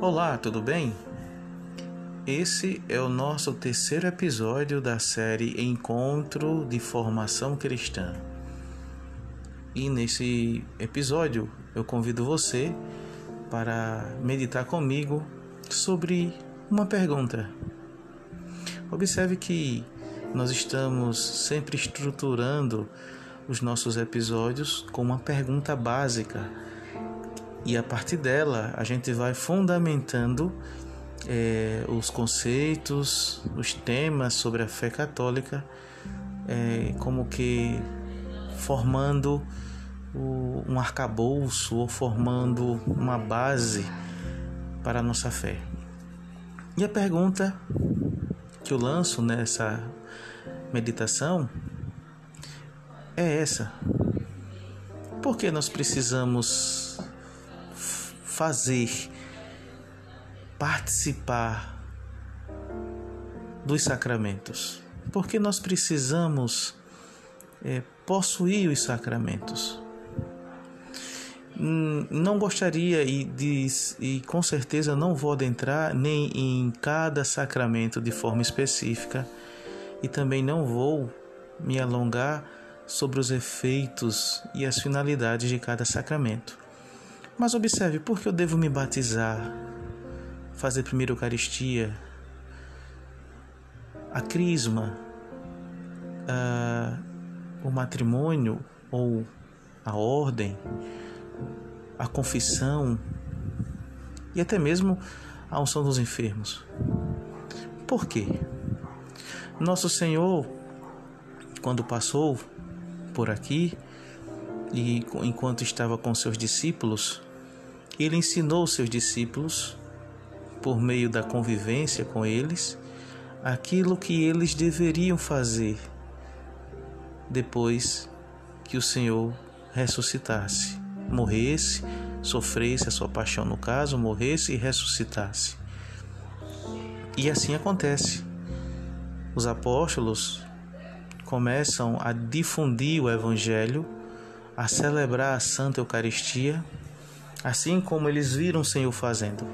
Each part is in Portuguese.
Olá, tudo bem? Esse é o nosso terceiro episódio da série Encontro de Formação Cristã. E nesse episódio eu convido você para meditar comigo sobre uma pergunta. Observe que nós estamos sempre estruturando os nossos episódios com uma pergunta básica e a partir dela a gente vai fundamentando é, os conceitos, os temas sobre a fé católica, é, como que formando o, um arcabouço ou formando uma base para a nossa fé. E a pergunta que eu lanço nessa meditação é essa: por que nós precisamos fazer, participar dos sacramentos? Porque nós precisamos é, possuir os sacramentos. Hum, não gostaria e, de, e com certeza não vou adentrar nem em cada sacramento de forma específica e também não vou me alongar sobre os efeitos e as finalidades de cada sacramento. Mas observe, por que eu devo me batizar, fazer primeiro Eucaristia, a crisma, a, o matrimônio ou a ordem, a confissão e até mesmo a unção dos enfermos. Por quê? Nosso Senhor, quando passou por aqui e enquanto estava com seus discípulos, ele ensinou seus discípulos, por meio da convivência com eles, aquilo que eles deveriam fazer depois que o Senhor ressuscitasse, morresse, sofresse a sua paixão, no caso, morresse e ressuscitasse. E assim acontece. Os apóstolos começam a difundir o Evangelho, a celebrar a Santa Eucaristia assim como eles viram o Senhor fazendo.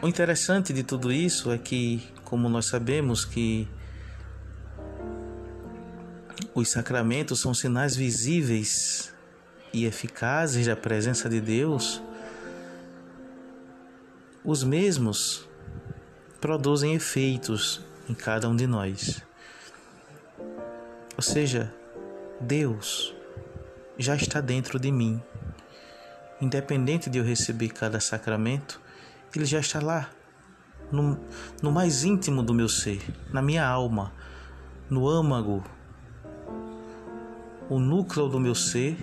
O interessante de tudo isso é que, como nós sabemos que os sacramentos são sinais visíveis e eficazes da presença de Deus, os mesmos produzem efeitos em cada um de nós. Ou seja, Deus já está dentro de mim. Independente de eu receber cada sacramento, ele já está lá, no, no mais íntimo do meu ser, na minha alma, no âmago, o núcleo do meu ser,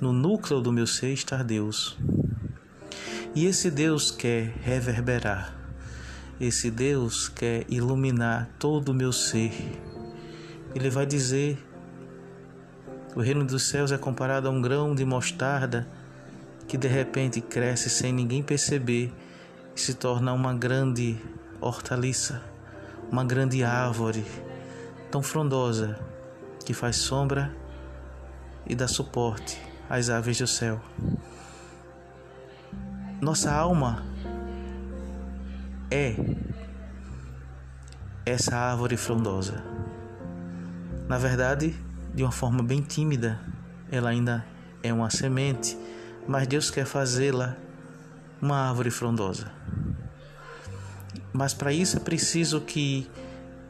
no núcleo do meu ser está Deus. E esse Deus quer reverberar, esse Deus quer iluminar todo o meu ser. Ele vai dizer o reino dos céus é comparado a um grão de mostarda que de repente cresce sem ninguém perceber e se torna uma grande hortaliça, uma grande árvore tão frondosa que faz sombra e dá suporte às aves do céu. Nossa alma é essa árvore frondosa. Na verdade, de uma forma bem tímida. Ela ainda é uma semente, mas Deus quer fazê-la uma árvore frondosa. Mas para isso é preciso que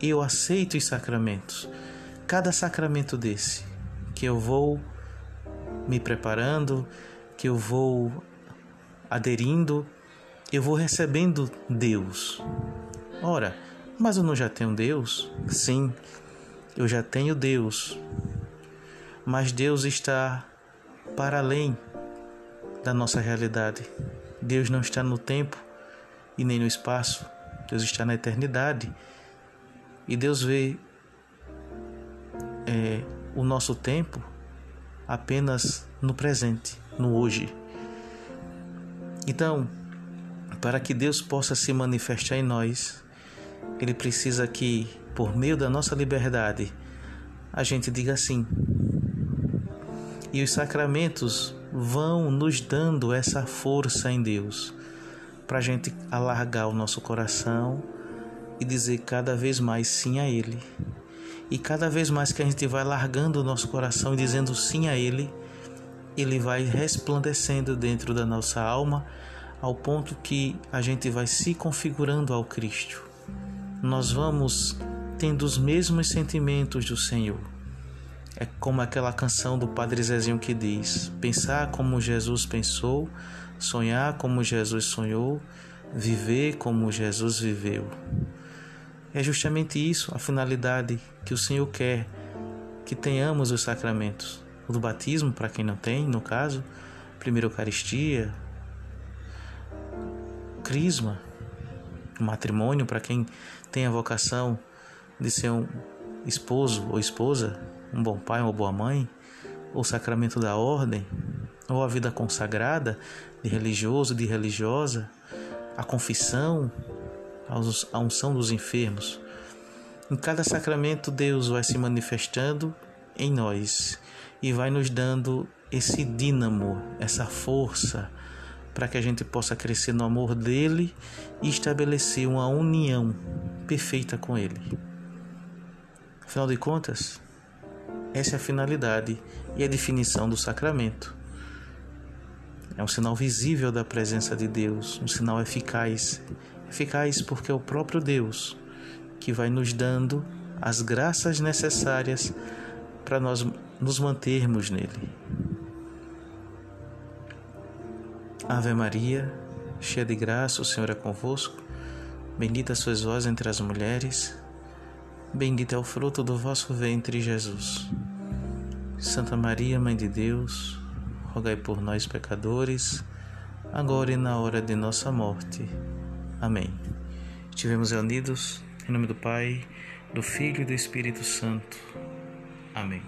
eu aceite os sacramentos. Cada sacramento desse que eu vou me preparando, que eu vou aderindo, eu vou recebendo Deus. Ora, mas eu não já tenho Deus? Sim, eu já tenho Deus, mas Deus está para além da nossa realidade. Deus não está no tempo e nem no espaço, Deus está na eternidade. E Deus vê é, o nosso tempo apenas no presente, no hoje. Então, para que Deus possa se manifestar em nós, Ele precisa que, por meio da nossa liberdade, a gente diga sim e os sacramentos vão nos dando essa força em Deus para a gente alargar o nosso coração e dizer cada vez mais sim a Ele. E cada vez mais que a gente vai largando o nosso coração e dizendo sim a Ele, Ele vai resplandecendo dentro da nossa alma ao ponto que a gente vai se configurando ao Cristo. Nós vamos tendo os mesmos sentimentos do Senhor. É como aquela canção do Padre Zezinho que diz: pensar como Jesus pensou, sonhar como Jesus sonhou, viver como Jesus viveu. É justamente isso a finalidade que o Senhor quer que tenhamos os sacramentos. O do batismo, para quem não tem, no caso, primeira Eucaristia, Crisma, matrimônio, para quem tem a vocação de ser um esposo ou esposa, um bom pai ou boa mãe, o sacramento da ordem, ou a vida consagrada de religioso, de religiosa, a confissão, a unção dos enfermos. Em cada sacramento, Deus vai se manifestando em nós e vai nos dando esse dínamo, essa força, para que a gente possa crescer no amor dele e estabelecer uma união perfeita com ele. Afinal de contas, essa é a finalidade e a definição do sacramento. É um sinal visível da presença de Deus, um sinal eficaz. Eficaz porque é o próprio Deus que vai nos dando as graças necessárias para nós nos mantermos nele. Ave Maria, cheia de graça, o Senhor é convosco. Bendita sois vós entre as mulheres Bendito é o fruto do vosso ventre, Jesus. Santa Maria, Mãe de Deus, rogai por nós, pecadores, agora e na hora de nossa morte. Amém. Estivemos reunidos em nome do Pai, do Filho e do Espírito Santo. Amém.